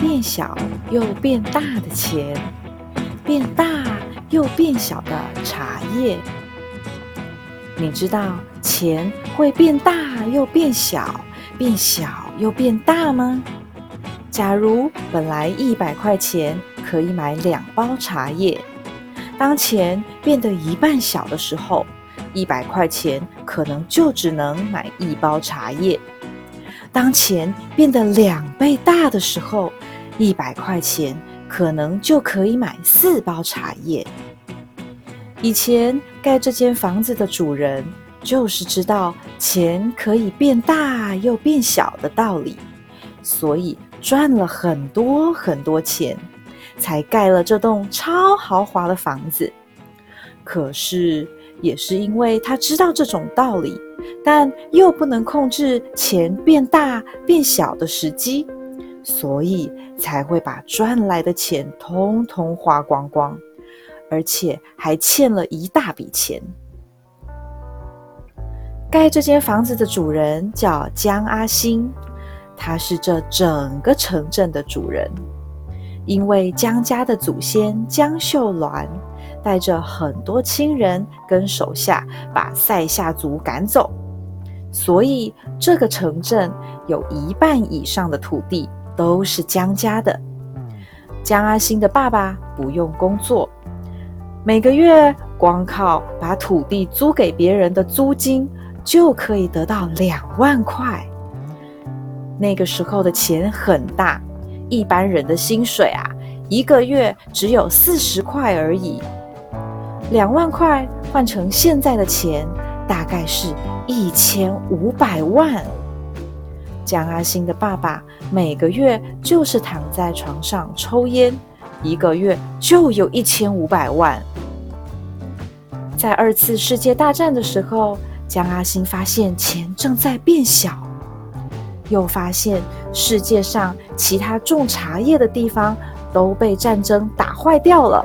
变小又变大的钱，变大又变小的茶叶。你知道钱会变大又变小，变小又变大吗？假如本来一百块钱可以买两包茶叶，当钱变得一半小的时候，一百块钱可能就只能买一包茶叶；当钱变得两倍大的时候，一百块钱可能就可以买四包茶叶。以前盖这间房子的主人就是知道钱可以变大又变小的道理，所以赚了很多很多钱，才盖了这栋超豪华的房子。可是，也是因为他知道这种道理，但又不能控制钱变大变小的时机，所以才会把赚来的钱通通花光光。而且还欠了一大笔钱。盖这间房子的主人叫江阿星，他是这整个城镇的主人。因为江家的祖先江秀鸾带着很多亲人跟手下把塞夏族赶走，所以这个城镇有一半以上的土地都是江家的。江阿星的爸爸不用工作。每个月光靠把土地租给别人的租金，就可以得到两万块。那个时候的钱很大，一般人的薪水啊，一个月只有四十块而已。两万块换成现在的钱，大概是一千五百万。江阿星的爸爸每个月就是躺在床上抽烟。一个月就有一千五百万。在二次世界大战的时候，江阿星发现钱正在变小，又发现世界上其他种茶叶的地方都被战争打坏掉了，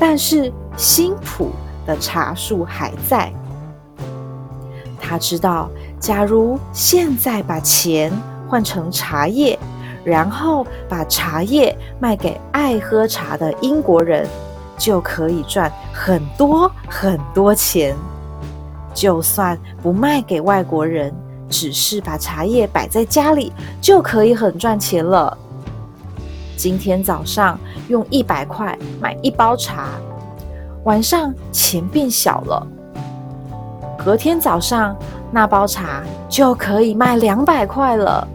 但是新浦的茶树还在。他知道，假如现在把钱换成茶叶。然后把茶叶卖给爱喝茶的英国人，就可以赚很多很多钱。就算不卖给外国人，只是把茶叶摆在家里，就可以很赚钱了。今天早上用一百块买一包茶，晚上钱变小了，隔天早上那包茶就可以卖两百块了。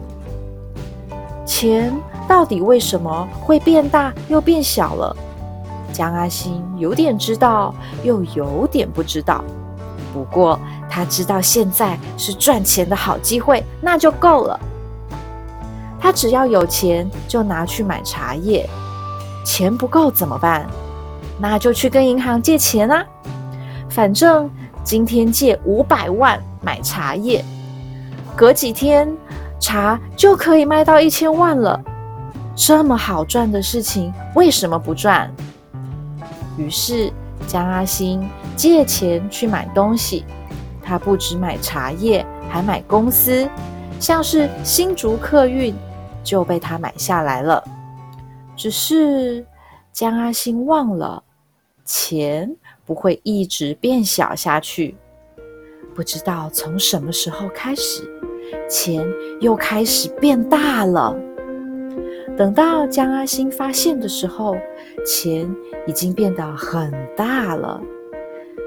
钱到底为什么会变大又变小了？江阿星有点知道，又有点不知道。不过他知道现在是赚钱的好机会，那就够了。他只要有钱，就拿去买茶叶。钱不够怎么办？那就去跟银行借钱啊。反正今天借五百万买茶叶，隔几天。茶就可以卖到一千万了，这么好赚的事情，为什么不赚？于是江阿兴借钱去买东西，他不止买茶叶，还买公司，像是新竹客运就被他买下来了。只是江阿兴忘了，钱不会一直变小下去，不知道从什么时候开始。钱又开始变大了。等到江阿星发现的时候，钱已经变得很大了。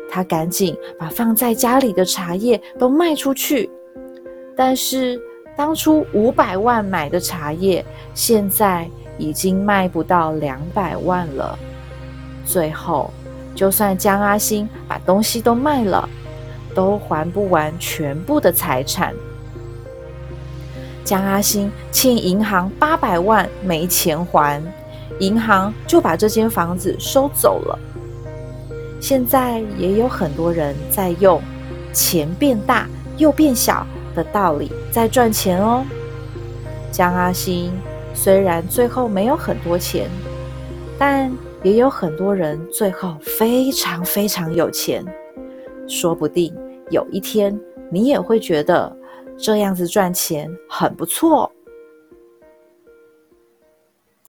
他赶紧把放在家里的茶叶都卖出去。但是当初五百万买的茶叶，现在已经卖不到两百万了。最后，就算江阿星把东西都卖了，都还不完全部的财产。江阿星欠银行八百万没钱还，银行就把这间房子收走了。现在也有很多人在用“钱变大又变小”的道理在赚钱哦。江阿星虽然最后没有很多钱，但也有很多人最后非常非常有钱。说不定有一天你也会觉得。这样子赚钱很不错。